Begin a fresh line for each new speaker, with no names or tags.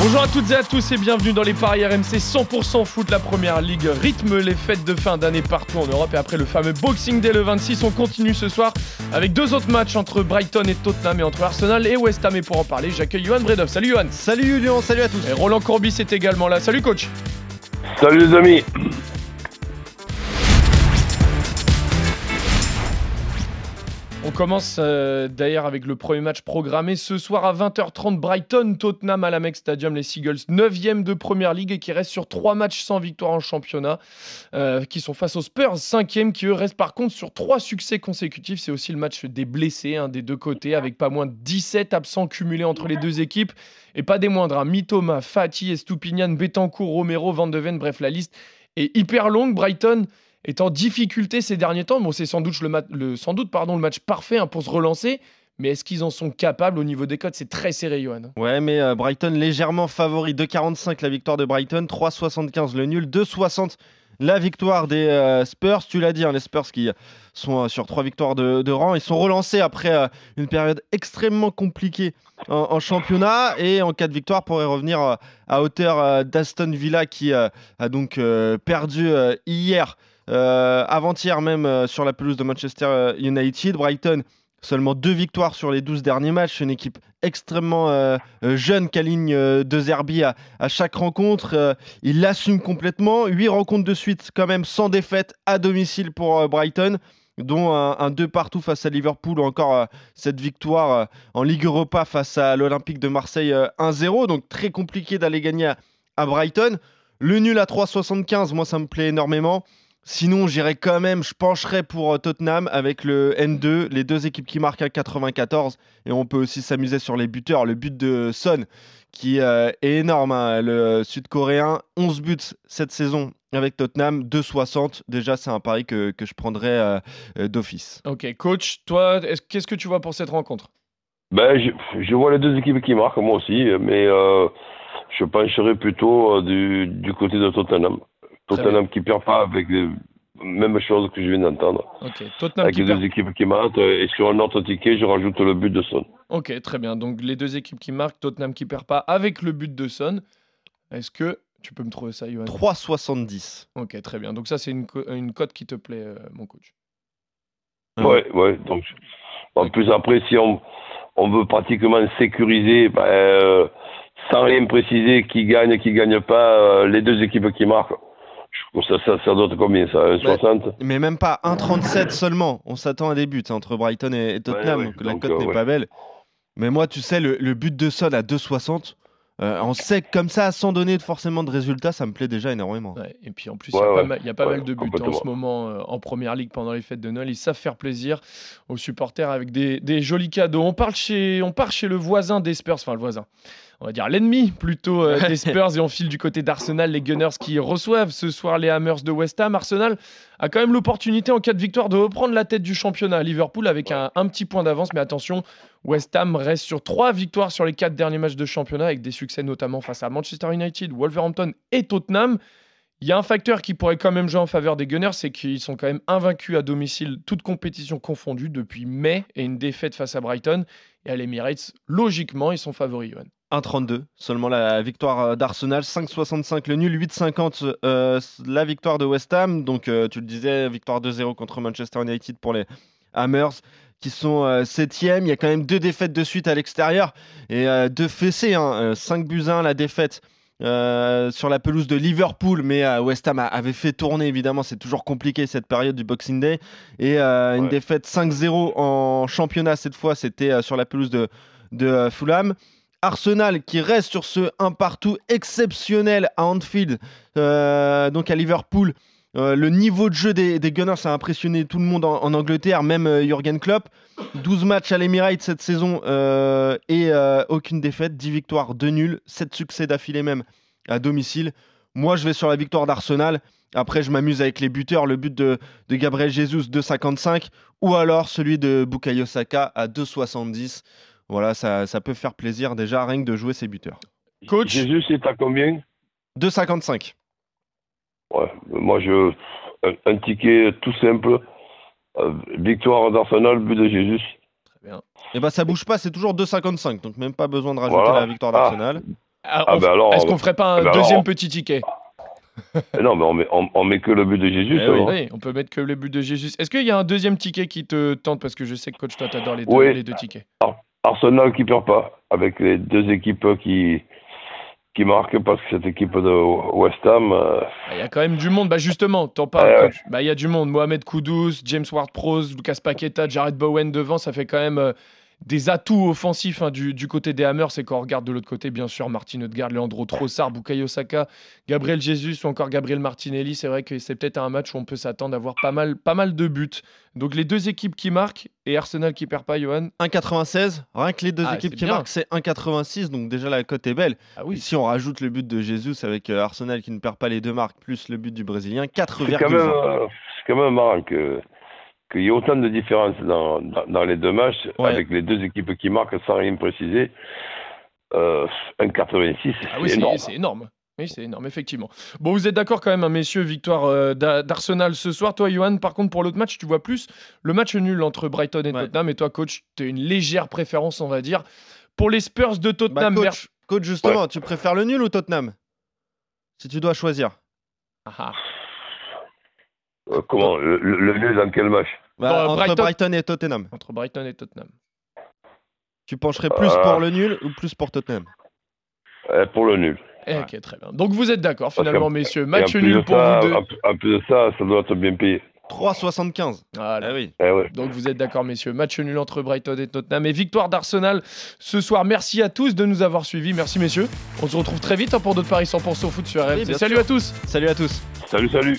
Bonjour à toutes et à tous et bienvenue dans les paris RMC 100% foot. La première ligue rythme les fêtes de fin d'année partout en Europe. Et après le fameux Boxing Day le 26, on continue ce soir avec deux autres matchs entre Brighton et Tottenham et entre Arsenal et West Ham. Et pour en parler, j'accueille Johan Bredov. Salut Johan.
Salut Julien, salut à tous.
Et Roland Courbis est également là. Salut coach.
Salut les amis.
On commence euh, d'ailleurs avec le premier match programmé ce soir à 20h30 Brighton, Tottenham à Stadium, les Seagulls 9e de Première Ligue et qui restent sur 3 matchs sans victoire en championnat, euh, qui sont face aux Spurs 5e qui eux restent par contre sur 3 succès consécutifs. C'est aussi le match des blessés hein, des deux côtés avec pas moins de 17 absents cumulés entre les deux équipes et pas des moindres. Hein, Mitoma, Fati, Estupinian, Betancourt, Romero, Van de Ven, bref la liste est hyper longue. Brighton est en difficulté ces derniers temps. Bon, c'est sans doute, le, sans doute pardon, le match parfait hein, pour se relancer. Mais est-ce qu'ils en sont capables au niveau des codes C'est très serré, Johan.
Ouais, mais euh, Brighton légèrement favori. 2,45 la victoire de Brighton, 3,75 le nul, 2,60 la victoire des euh, Spurs. Tu l'as dit, hein, les Spurs qui sont euh, sur trois victoires de, rang. Ils sont relancés après une période extrêmement compliquée en, en, championnat. Et en cas de victoire, pourraient revenir à hauteur d'Aston Villa qui a donc perdu hier avant-hier même euh, sur la pelouse de Manchester euh, United. Brighton, seulement deux victoires sur les 12 derniers matchs. Une équipe extrêmement jeune qui aligne deux Zerbi à, chaque rencontre. il l'assume complètement. Huit rencontres de suite quand même sans défaite à domicile pour Brighton dont un, 2 partout face à Liverpool ou encore cette victoire en Ligue Europa face à l'Olympique de Marseille 1-0. Donc très compliqué d'aller gagner à, Brighton. Le nul à 3,75, moi ça me plaît énormément. Sinon, j'irais quand même, je pencherais pour euh, Tottenham avec le N2, les deux équipes qui marquent à 94. Et on peut aussi s'amuser sur les buteurs. Le but de Son, qui euh, est énorme, hein, le sud-coréen, 11 buts cette saison avec Tottenham, 2,60. Déjà, c'est un pari que, je prendrais euh, d'office.
Ok, coach, toi, qu'est-ce que tu vois pour cette rencontre?
Ben, je, vois les deux équipes qui marquent, moi aussi, mais je pencherais plutôt du, du côté de Tottenham. Tottenham qui perd pas avec les mêmes choses que je viens d'entendre. avec les deux équipes qui marquent. Et sur un autre ticket, je rajoute le but de Son.
Ok, très bien. Donc les deux équipes qui marquent, Tottenham qui perd pas avec le but de Son. Est-ce que tu peux me trouver ça, Johan?
3,70.
Ok, très bien. Donc ça, c'est une, une cote qui te plaît, euh, mon coach.
Ouais, ouais. Donc, en plus, après, si on, on veut pratiquement sécuriser, ben, euh, sans rien préciser qui gagne, qui gagne pas, euh, les deux équipes qui marquent, ça, ça, ça doit être combien ça 1,60
Mais même pas 1,37 seulement. On s'attend à des buts entre Brighton et, Tottenham, donc la cote n'est pas belle. Mais moi, tu sais, le, but de Son à 2,60, euh, on sait que comme ça, sans donner forcément de résultats, ça me plaît déjà énormément.
et puis en plus, il y a pas mal, de buts en ce moment euh, en première ligue pendant les fêtes de Noël. Ils savent faire plaisir aux supporters avec des, des jolis cadeaux. On, parle chez, on part chez le voisin des Spurs, enfin le voisin on va dire l'ennemi plutôt euh, des Spurs et on file du côté d'Arsenal, les Gunners qui reçoivent ce soir les Hammers de West Ham. Arsenal a quand même l'opportunité en cas de victoire de reprendre la tête du championnat. Liverpool avec un, petit point d'avance, mais attention, West Ham reste sur trois victoires sur les quatre derniers matchs de championnat avec des succès notamment face à Manchester United, Wolverhampton et Tottenham. Il y a un facteur qui pourrait quand même jouer en faveur des Gunners, c'est qu'ils sont quand même invaincus à domicile, toute compétition confondue, depuis mai, et une défaite face à Brighton. Et à l'Emirates, logiquement, ils sont favoris,
1,32 seulement la victoire euh, d'Arsenal, 5,65 le nul, 8,50 euh, la victoire de West Ham. Donc euh, tu le disais, victoire 2-0 contre Manchester United pour les Hammers qui sont 7 Il y a quand même deux défaites de suite à l'extérieur et deux fessées. Hein, 5 buts 1 la défaite. sur la pelouse de Liverpool, mais West Ham avait fait tourner évidemment, c'est toujours compliqué cette période du Boxing Day. Et une défaite 5-0 en championnat cette fois, c'était sur la pelouse de, de Fulham. Arsenal qui reste sur ce 1 partout exceptionnel à Anfield, euh, donc à Liverpool. Euh, le niveau de jeu des, Gunners a impressionné tout le monde en, Angleterre, même euh, Jürgen Klopp. 12 matchs à l'Emirates cette saison et aucune défaite, 10 victoires, 2 nuls, 7 succès d'affilée même à domicile. Moi, je vais sur la victoire d'Arsenal. Après, je m'amuse avec les buteurs. Le but de, Gabriel Jesus, 2,55. Ou alors celui de Bukayo Saka à 2,70. Voilà, ça, ça peut faire plaisir déjà rien que de jouer ses buteurs.
Coach?
Jésus, c'est à combien?
2,55.
Ouais, moi, je. Un, un ticket tout simple. Euh, victoire d'Arsenal, but de Jésus.
Et bah ça bouge pas, c'est toujours 2,55. Donc même pas besoin de rajouter
Voilà.
la victoire d'Arsenal.
Ah,
Ah, bah alors,
Est-ce qu'on ferait pas un
bah alors-
deuxième petit ticket?
Eh non, mais on met, on, on met que le but de Jésus.
Eh oui.
on peut mettre que le but de Jésus. Est-ce qu'il y a un deuxième ticket qui te tente? Parce que je sais que coach, toi, t'adores les, deux-
Oui.
les deux tickets.
Arsenal qui perd pas, avec les deux équipes qui, qui marquent, parce que cette équipe de West Ham, euh,
Ah, Il y a quand même du monde. Bah justement, t'en parles.
Ouais.
coach. Bah il y a du monde. Mohamed Kudus, James Ward-Prowse, Lucas Paqueta, Jared Bowen devant, ça fait quand même euh, des atouts offensifs hein, du, du côté des Hammers. C'est quand on regarde de l'autre côté, bien sûr, Martin Odegaard, Leandro Trossard, Bukayo Saka, Gabriel Jesus ou encore Gabriel Martinelli. C'est vrai que c'est peut-être un match où on peut s'attendre à avoir pas mal, pas mal de buts. Donc les deux équipes qui marquent et Arsenal qui perd pas, Johan.
1,96. Rien que les deux
Ah,
équipes qui
bien.
marquent, c'est 1,86. Donc déjà la cote est belle.
Ah oui.
Si on rajoute le but de Jesus avec euh, Arsenal qui ne perd pas les deux marques, plus le but du Brésilien,
c'est quand,
4,20.
euh, c'est quand même marrant que qu'il y ait autant de différences dans, dans, dans les deux matchs,
Ouais.
avec les deux équipes qui marquent sans rien préciser. Euh, 1,86,
Ah oui,
c'est
c'est
énorme.
c'est énorme. Oui, c'est énorme, effectivement. Bon, vous êtes d'accord quand même, hein, messieurs, victoire euh, d'A- d'Arsenal ce soir. Toi, Johan, par contre, pour l'autre match, tu vois plus le match nul entre Brighton et
Ouais.
Tottenham. Et toi, coach, tu as une légère préférence, on va dire, pour les Spurs de
Bah,
Tottenham. vers-
coach, coach, justement, tu préfères le nul ou Tottenham? Si tu dois choisir.
Ah, ah.
Euh, comment le, le, le nul dans quel match
Bah, entre
Brighton-
Brighton... et Tottenham.
Entre Brighton et Tottenham.
Tu pencherais plus
Euh.
pour le nul ou plus pour Tottenham
Eh, Pour le nul.
Eh, Ok, très bien. Donc, vous êtes d'accord, finalement, messieurs. Match nul pour
ça,
vous deux.
En, plus de ça, ça doit être bien payé.
3,75.
Voilà.
Ah oui.
Eh ouais.
Donc vous êtes d'accord, messieurs. Match nul entre Brighton et Tottenham et victoire d'Arsenal ce soir. Merci à tous de nous avoir suivis. Merci, messieurs. On se retrouve très vite hein, pour d'autres paris 100% foot sur RMC.
Oui,
Salut
sûr.
à tous.
Salut à tous.
Salut, salut.